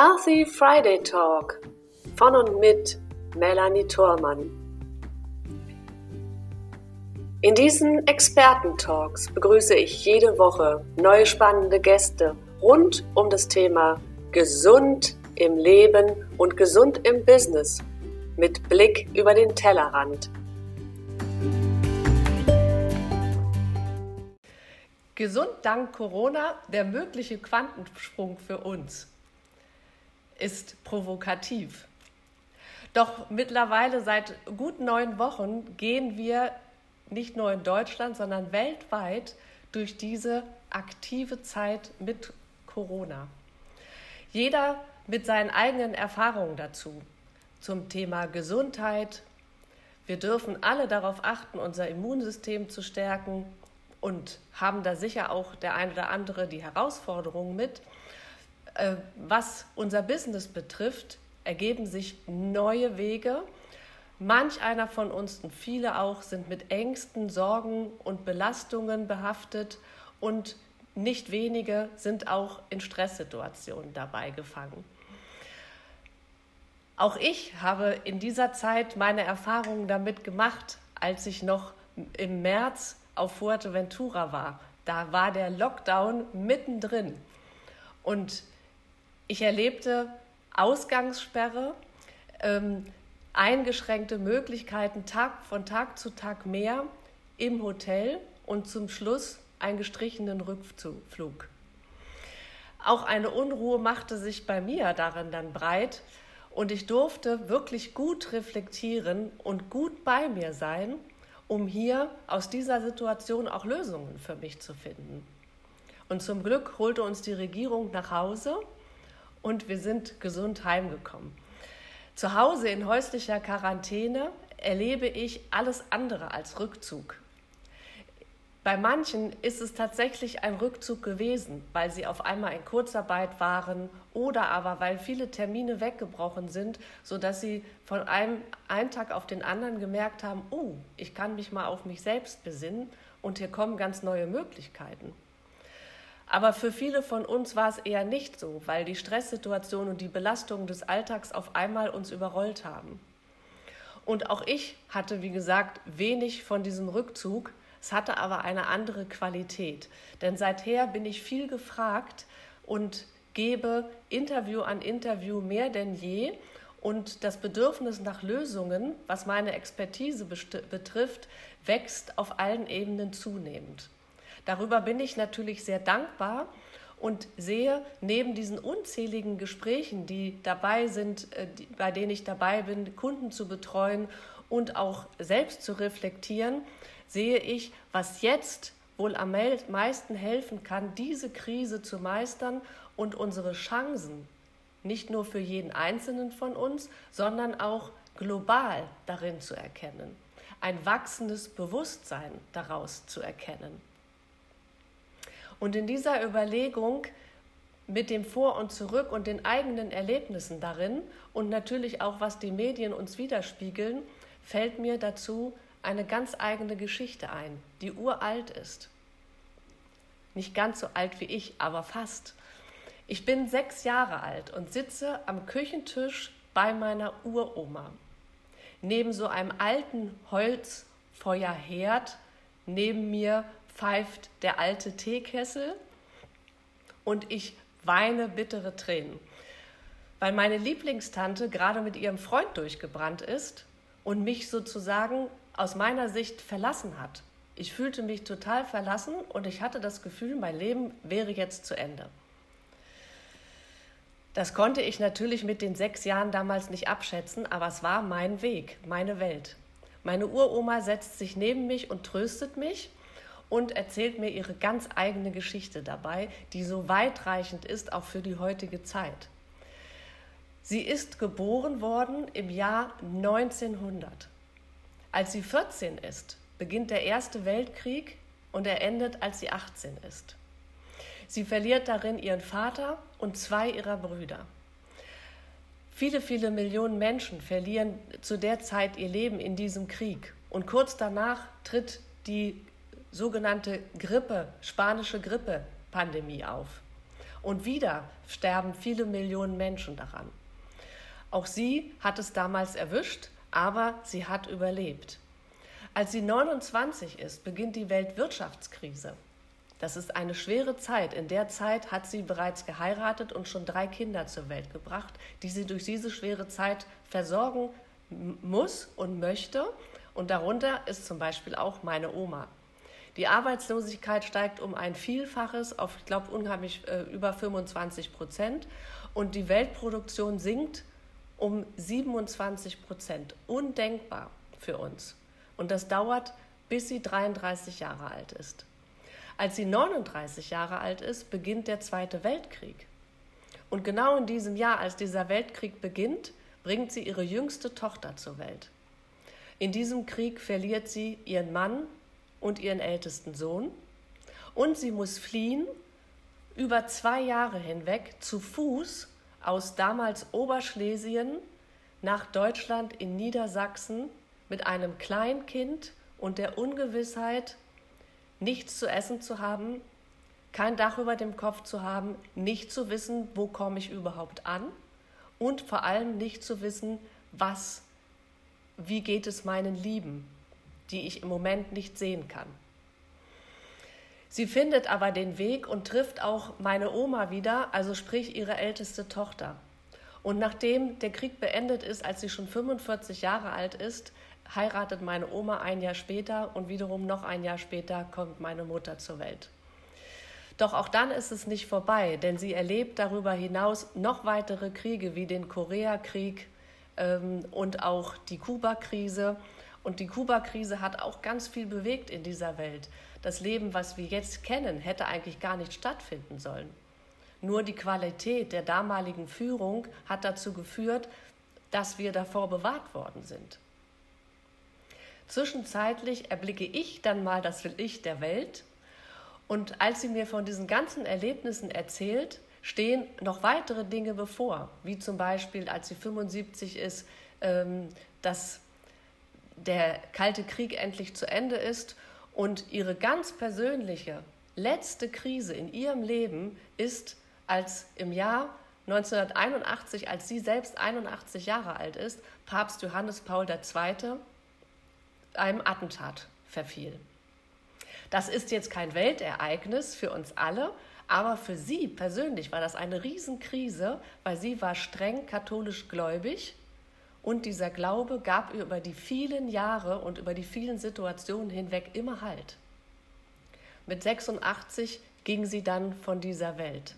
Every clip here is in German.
Healthy Friday Talk von und mit Melanie Thormann. In diesen Experten-Talks begrüße ich jede Woche neue spannende Gäste rund um das Thema Gesund im Leben und gesund im Business mit Blick über den Tellerrand. Gesund dank Corona, der mögliche Quantensprung für uns ist provokativ. Doch mittlerweile seit gut neun Wochen gehen wir nicht nur in Deutschland, sondern weltweit durch diese aktive Zeit mit Corona. Jeder mit seinen eigenen Erfahrungen dazu zum Thema Gesundheit. Wir dürfen alle darauf achten, unser Immunsystem zu stärken und haben da sicher auch der eine oder andere die Herausforderungen mit. Äh, was unser Business betrifft, ergeben sich neue Wege Manch einer von uns und viele auch sind mit Ängsten, Sorgen und Belastungen behaftet und nicht wenige sind auch in Stresssituationen dabei gefangen. Auch ich habe in dieser Zeit meine Erfahrungen damit gemacht, als ich noch im März auf Fuerteventura war. Da war der Lockdown mittendrin und ich erlebte Ausgangssperre. Ähm, eingeschränkte Möglichkeiten Tag von Tag zu Tag mehr im Hotel und zum Schluss einen gestrichenen Rückflug. Auch eine Unruhe machte sich bei mir darin dann breit und ich durfte wirklich gut reflektieren und gut bei mir sein, um hier aus dieser Situation auch Lösungen für mich zu finden. Und zum Glück holte uns die Regierung nach Hause und wir sind gesund heimgekommen. Zu Hause in häuslicher Quarantäne erlebe ich alles andere als Rückzug. Bei manchen ist es tatsächlich ein Rückzug gewesen, weil sie auf einmal in Kurzarbeit waren oder aber weil viele Termine weggebrochen sind, sodass sie von einem, einen Tag auf den anderen gemerkt haben, oh, ich kann mich mal auf mich selbst besinnen und hier kommen ganz neue Möglichkeiten. Aber für viele von uns war es eher nicht so, weil die Stresssituation und die Belastungen des Alltags auf einmal uns überrollt haben. Und auch ich hatte, wie gesagt, wenig von diesem Rückzug. Es hatte aber eine andere Qualität. Denn seither bin ich viel gefragt und gebe Interview an Interview mehr denn je. Und das Bedürfnis nach Lösungen, was meine Expertise betrifft, wächst auf allen Ebenen zunehmend. Darüber bin ich natürlich sehr dankbar und sehe neben diesen unzähligen Gesprächen, die dabei sind, äh, bei denen ich dabei bin, Kunden zu betreuen und auch selbst zu reflektieren, sehe ich, was jetzt wohl am meisten helfen kann, diese Krise zu meistern und unsere Chancen nicht nur für jeden Einzelnen von uns, sondern auch global darin zu erkennen. Ein wachsendes Bewusstsein daraus zu erkennen. Und in dieser Überlegung mit dem Vor und Zurück und den eigenen Erlebnissen darin und natürlich auch, was die Medien uns widerspiegeln, fällt mir dazu eine ganz eigene Geschichte ein, die uralt ist. Nicht ganz so alt wie ich, aber fast. Ich bin sechs Jahre alt und sitze am Küchentisch bei meiner Uroma. Neben so einem alten Holzfeuerherd, neben mir pfeift der alte Teekessel und ich weine bittere Tränen, weil meine Lieblingstante gerade mit ihrem Freund durchgebrannt ist und mich sozusagen aus meiner Sicht verlassen hat. Ich fühlte mich total verlassen und ich hatte das Gefühl, mein Leben wäre jetzt zu Ende. Das konnte ich natürlich mit den sechs Jahren damals nicht abschätzen, aber es war mein Weg, meine Welt. Meine Uroma setzt sich neben mich und tröstet mich und erzählt mir ihre ganz eigene Geschichte dabei, die so weitreichend ist, auch für die heutige Zeit. Sie ist geboren worden im Jahr 1900. Als sie 14 ist, beginnt der Erste Weltkrieg und er endet, als sie 18 ist. Sie verliert darin ihren Vater und zwei ihrer Brüder. Viele, viele Millionen Menschen verlieren zu der Zeit ihr Leben in diesem Krieg. Und kurz danach tritt die sogenannte Grippe, spanische Grippe-Pandemie auf. Und wieder sterben viele Millionen Menschen daran. Auch sie hat es damals erwischt, aber sie hat überlebt. Als sie 29 ist, beginnt die Weltwirtschaftskrise. Das ist eine schwere Zeit. In der Zeit hat sie bereits geheiratet und schon drei Kinder zur Welt gebracht, die sie durch diese schwere Zeit versorgen muss und möchte. Und darunter ist zum Beispiel auch meine Oma. Die Arbeitslosigkeit steigt um ein Vielfaches auf, ich glaube, unheimlich äh, über 25 Prozent. Und die Weltproduktion sinkt um 27 Prozent. Undenkbar für uns. Und das dauert, bis sie 33 Jahre alt ist. Als sie 39 Jahre alt ist, beginnt der Zweite Weltkrieg. Und genau in diesem Jahr, als dieser Weltkrieg beginnt, bringt sie ihre jüngste Tochter zur Welt. In diesem Krieg verliert sie ihren Mann und ihren ältesten Sohn. Und sie muss fliehen über zwei Jahre hinweg zu Fuß aus damals Oberschlesien nach Deutschland in Niedersachsen mit einem Kleinkind und der Ungewissheit, nichts zu essen zu haben, kein Dach über dem Kopf zu haben, nicht zu wissen, wo komme ich überhaupt an und vor allem nicht zu wissen, was, wie geht es meinen Lieben, die ich im Moment nicht sehen kann. Sie findet aber den Weg und trifft auch meine Oma wieder, also sprich ihre älteste Tochter. Und nachdem der Krieg beendet ist, als sie schon 45 Jahre alt ist, heiratet meine Oma ein Jahr später und wiederum noch ein Jahr später kommt meine Mutter zur Welt. Doch auch dann ist es nicht vorbei, denn sie erlebt darüber hinaus noch weitere Kriege wie den Koreakrieg ähm, und auch die Kuba-Krise. Und die Kuba-Krise hat auch ganz viel bewegt in dieser Welt. Das Leben, was wir jetzt kennen, hätte eigentlich gar nicht stattfinden sollen. Nur die Qualität der damaligen Führung hat dazu geführt, dass wir davor bewahrt worden sind. Zwischenzeitlich erblicke ich dann mal das Will ich der Welt und als sie mir von diesen ganzen Erlebnissen erzählt, stehen noch weitere Dinge bevor, wie zum Beispiel, als sie 75 ist, ähm, dass der Kalte Krieg endlich zu Ende ist und ihre ganz persönliche letzte Krise in ihrem Leben ist, als im Jahr 1981, als sie selbst 81 Jahre alt ist, Papst Johannes Paul II. einem Attentat verfiel. Das ist jetzt kein Weltereignis für uns alle, aber für sie persönlich war das eine Riesenkrise, weil sie war streng katholisch gläubig und dieser Glaube gab ihr über die vielen Jahre und über die vielen Situationen hinweg immer Halt. Mit 86 ging sie dann von dieser Welt.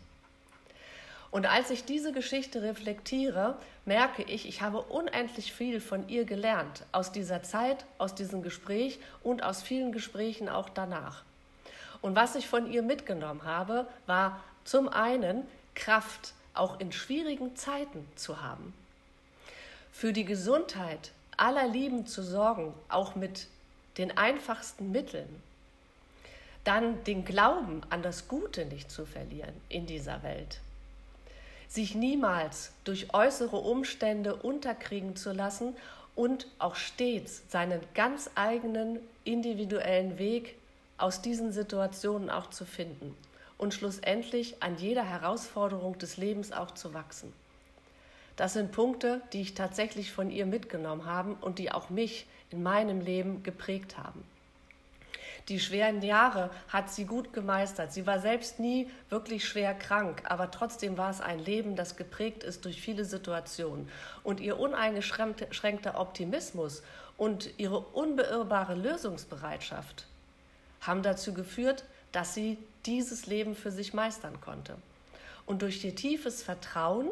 Und als ich diese Geschichte reflektiere, merke ich, ich habe unendlich viel von ihr gelernt, aus dieser Zeit, aus diesem Gespräch und aus vielen Gesprächen auch danach. Und was ich von ihr mitgenommen habe, war zum einen Kraft, auch in schwierigen Zeiten zu haben. Für die Gesundheit aller Lieben zu sorgen, auch mit den einfachsten Mitteln. Dann den Glauben an das Gute nicht zu verlieren in dieser Welt sich niemals durch äußere Umstände unterkriegen zu lassen und auch stets seinen ganz eigenen individuellen Weg aus diesen Situationen auch zu finden und schlussendlich an jeder Herausforderung des Lebens auch zu wachsen. Das sind Punkte, die ich tatsächlich von ihr mitgenommen habe und die auch mich in meinem Leben geprägt haben. Die schweren Jahre hat sie gut gemeistert. Sie war selbst nie wirklich schwer krank, aber trotzdem war es ein Leben, das geprägt ist durch viele Situationen. Und ihr uneingeschränkter Optimismus und ihre unbeirrbare Lösungsbereitschaft haben dazu geführt, dass sie dieses Leben für sich meistern konnte. Und durch ihr tiefes Vertrauen,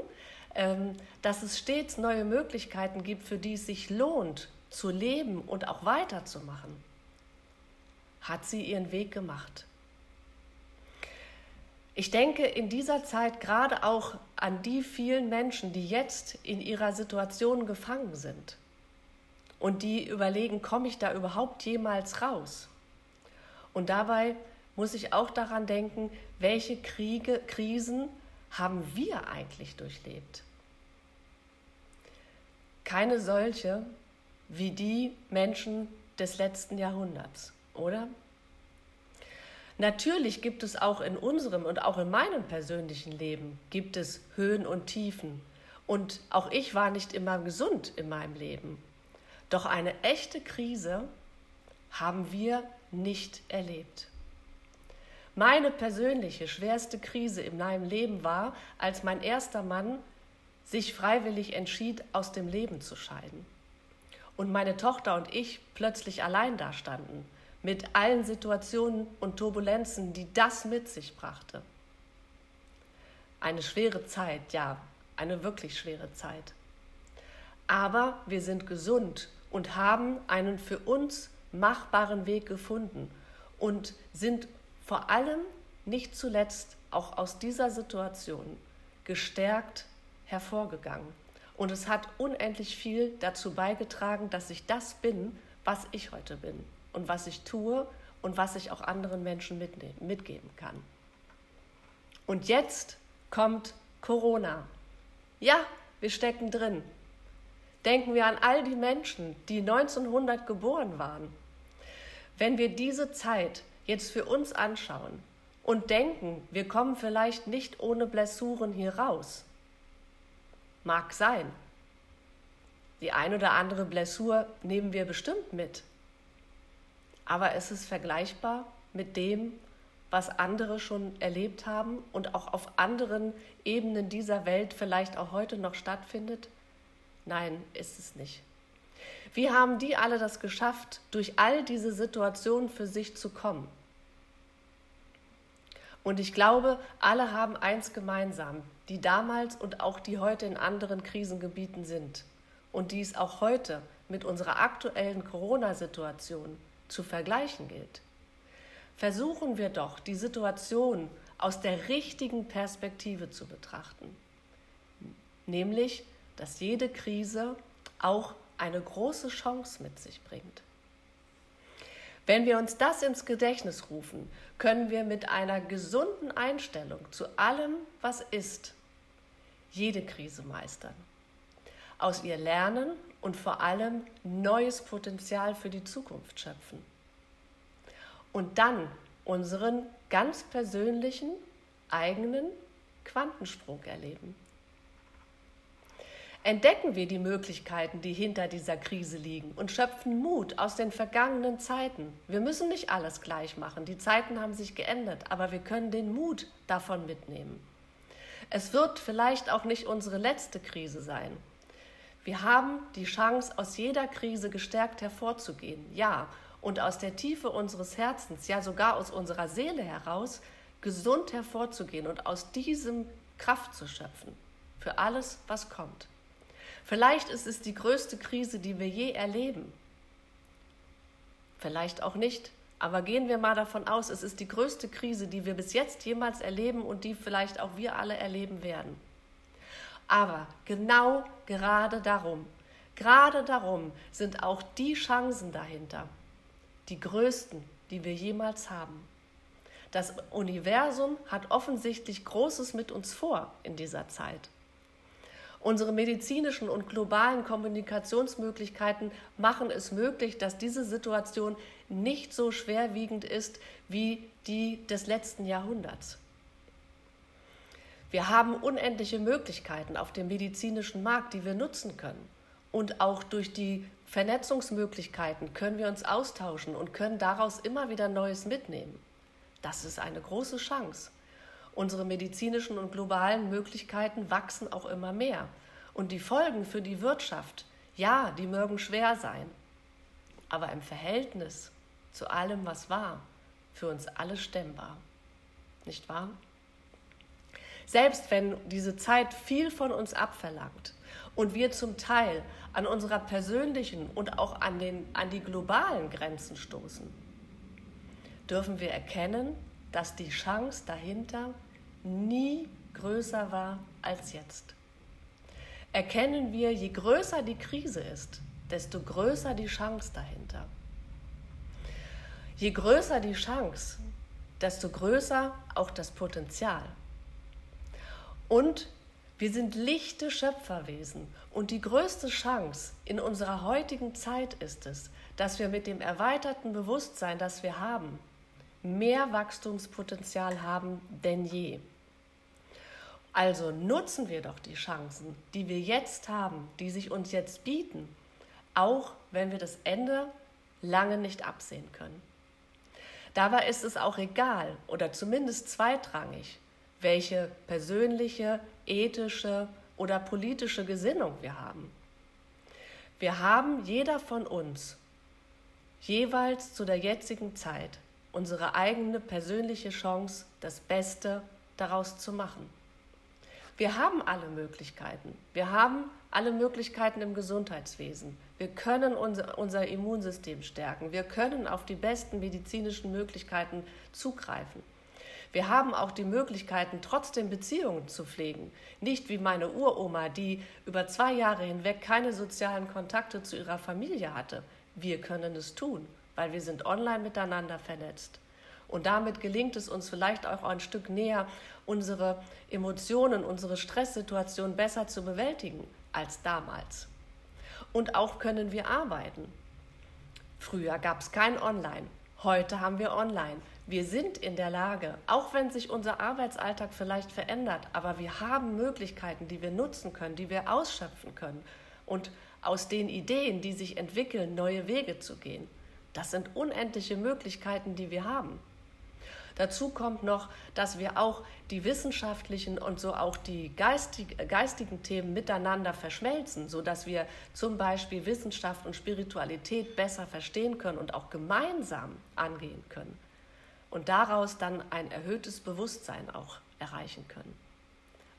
dass es stets neue Möglichkeiten gibt, für die es sich lohnt, zu leben und auch weiterzumachen hat sie ihren Weg gemacht. Ich denke in dieser Zeit gerade auch an die vielen Menschen, die jetzt in ihrer Situation gefangen sind und die überlegen, komme ich da überhaupt jemals raus? Und dabei muss ich auch daran denken, welche Kriege, Krisen haben wir eigentlich durchlebt? Keine solche wie die Menschen des letzten Jahrhunderts oder? Natürlich gibt es auch in unserem und auch in meinem persönlichen Leben gibt es Höhen und Tiefen. Und auch ich war nicht immer gesund in meinem Leben. Doch eine echte Krise haben wir nicht erlebt. Meine persönliche schwerste Krise in meinem Leben war, als mein erster Mann sich freiwillig entschied, aus dem Leben zu scheiden. Und meine Tochter und ich plötzlich allein dastanden, mit allen Situationen und Turbulenzen, die das mit sich brachte. Eine schwere Zeit, ja, eine wirklich schwere Zeit. Aber wir sind gesund und haben einen für uns machbaren Weg gefunden und sind vor allem nicht zuletzt auch aus dieser Situation gestärkt hervorgegangen. Und es hat unendlich viel dazu beigetragen, dass ich das bin, was ich heute bin und was ich tue und was ich auch anderen Menschen mitgeben kann. Und jetzt kommt Corona. Ja, wir stecken drin. Denken wir an all die Menschen, die 1900 geboren waren. Wenn wir diese Zeit jetzt für uns anschauen und denken, wir kommen vielleicht nicht ohne Blessuren hier raus, mag sein. Die ein oder andere Blessur nehmen wir bestimmt mit. Aber es ist vergleichbar mit dem, was andere schon erlebt haben und auch auf anderen Ebenen dieser Welt vielleicht auch heute noch stattfindet? Nein, ist es nicht. Wie haben die alle das geschafft, durch all diese Situationen für sich zu kommen? Und ich glaube, alle haben eins gemeinsam, die damals und auch die heute in anderen Krisengebieten sind und die es auch heute mit unserer aktuellen Corona-Situation zu vergleichen gilt. Versuchen wir doch, die Situation aus der richtigen Perspektive zu betrachten, nämlich, dass jede Krise auch eine große Chance mit sich bringt. Wenn wir uns das ins Gedächtnis rufen, können wir mit einer gesunden Einstellung zu allem, was ist, jede Krise meistern, aus ihr lernen und vor allem neues Potenzial für die Zukunft schöpfen. Und dann unseren ganz persönlichen eigenen Quantensprung erleben. Entdecken wir die Möglichkeiten, die hinter dieser Krise liegen und schöpfen Mut aus den vergangenen Zeiten. Wir müssen nicht alles gleich machen, die Zeiten haben sich geändert, aber wir können den Mut davon mitnehmen. Es wird vielleicht auch nicht unsere letzte Krise sein. Wir haben die Chance, aus jeder Krise gestärkt hervorzugehen, ja, und aus der Tiefe unseres Herzens, ja sogar aus unserer Seele heraus, gesund hervorzugehen und aus diesem Kraft zu schöpfen für alles, was kommt. Vielleicht ist es die größte Krise, die wir je erleben. Vielleicht auch nicht. Aber gehen wir mal davon aus, es ist die größte Krise, die wir bis jetzt jemals erleben und die vielleicht auch wir alle erleben werden. Aber genau gerade darum, gerade darum sind auch die Chancen dahinter, die größten, die wir jemals haben. Das Universum hat offensichtlich Großes mit uns vor in dieser Zeit. Unsere medizinischen und globalen Kommunikationsmöglichkeiten machen es möglich, dass diese Situation nicht so schwerwiegend ist wie die des letzten Jahrhunderts. Wir haben unendliche Möglichkeiten auf dem medizinischen Markt, die wir nutzen können. Und auch durch die Vernetzungsmöglichkeiten können wir uns austauschen und können daraus immer wieder Neues mitnehmen. Das ist eine große Chance. Unsere medizinischen und globalen Möglichkeiten wachsen auch immer mehr. Und die Folgen für die Wirtschaft, ja, die mögen schwer sein. Aber im Verhältnis zu allem, was war, für uns alle stemmbar. Nicht wahr? Selbst wenn diese Zeit viel von uns abverlangt und wir zum Teil an unserer persönlichen und auch an, den, an die globalen Grenzen stoßen, dürfen wir erkennen, dass die Chance dahinter nie größer war als jetzt. Erkennen wir, je größer die Krise ist, desto größer die Chance dahinter. Je größer die Chance, desto größer auch das Potenzial. Und wir sind lichte Schöpferwesen und die größte Chance in unserer heutigen Zeit ist es, dass wir mit dem erweiterten Bewusstsein, das wir haben, mehr Wachstumspotenzial haben denn je. Also nutzen wir doch die Chancen, die wir jetzt haben, die sich uns jetzt bieten, auch wenn wir das Ende lange nicht absehen können. Dabei ist es auch egal oder zumindest zweitrangig, welche persönliche, ethische oder politische Gesinnung wir haben. Wir haben jeder von uns jeweils zu der jetzigen Zeit unsere eigene persönliche Chance, das Beste daraus zu machen. Wir haben alle Möglichkeiten. Wir haben alle Möglichkeiten im Gesundheitswesen. Wir können unser, unser Immunsystem stärken. Wir können auf die besten medizinischen Möglichkeiten zugreifen. Wir haben auch die Möglichkeiten, trotzdem Beziehungen zu pflegen. Nicht wie meine Uroma, die über zwei Jahre hinweg keine sozialen Kontakte zu ihrer Familie hatte. Wir können es tun, weil wir sind online miteinander vernetzt. Und damit gelingt es uns vielleicht auch ein Stück näher, unsere Emotionen, unsere Stresssituation besser zu bewältigen als damals. Und auch können wir arbeiten. Früher gab es kein Online, heute haben wir Online. Wir sind in der Lage, auch wenn sich unser Arbeitsalltag vielleicht verändert, aber wir haben Möglichkeiten, die wir nutzen können, die wir ausschöpfen können und aus den Ideen, die sich entwickeln, neue Wege zu gehen. Das sind unendliche Möglichkeiten, die wir haben. Dazu kommt noch, dass wir auch die wissenschaftlichen und so auch die geistig, geistigen Themen miteinander verschmelzen, sodass wir zum Beispiel Wissenschaft und Spiritualität besser verstehen können und auch gemeinsam angehen können und daraus dann ein erhöhtes Bewusstsein auch erreichen können.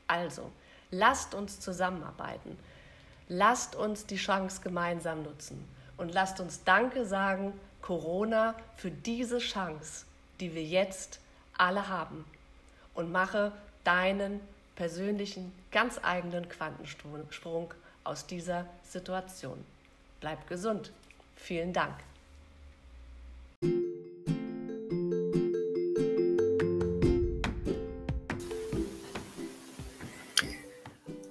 Also, lasst uns zusammenarbeiten, lasst uns die Chance gemeinsam nutzen und lasst uns Danke sagen, Corona, für diese Chance, die wir jetzt alle haben und mache deinen persönlichen, ganz eigenen Quantensprung aus dieser Situation. Bleib gesund. Vielen Dank.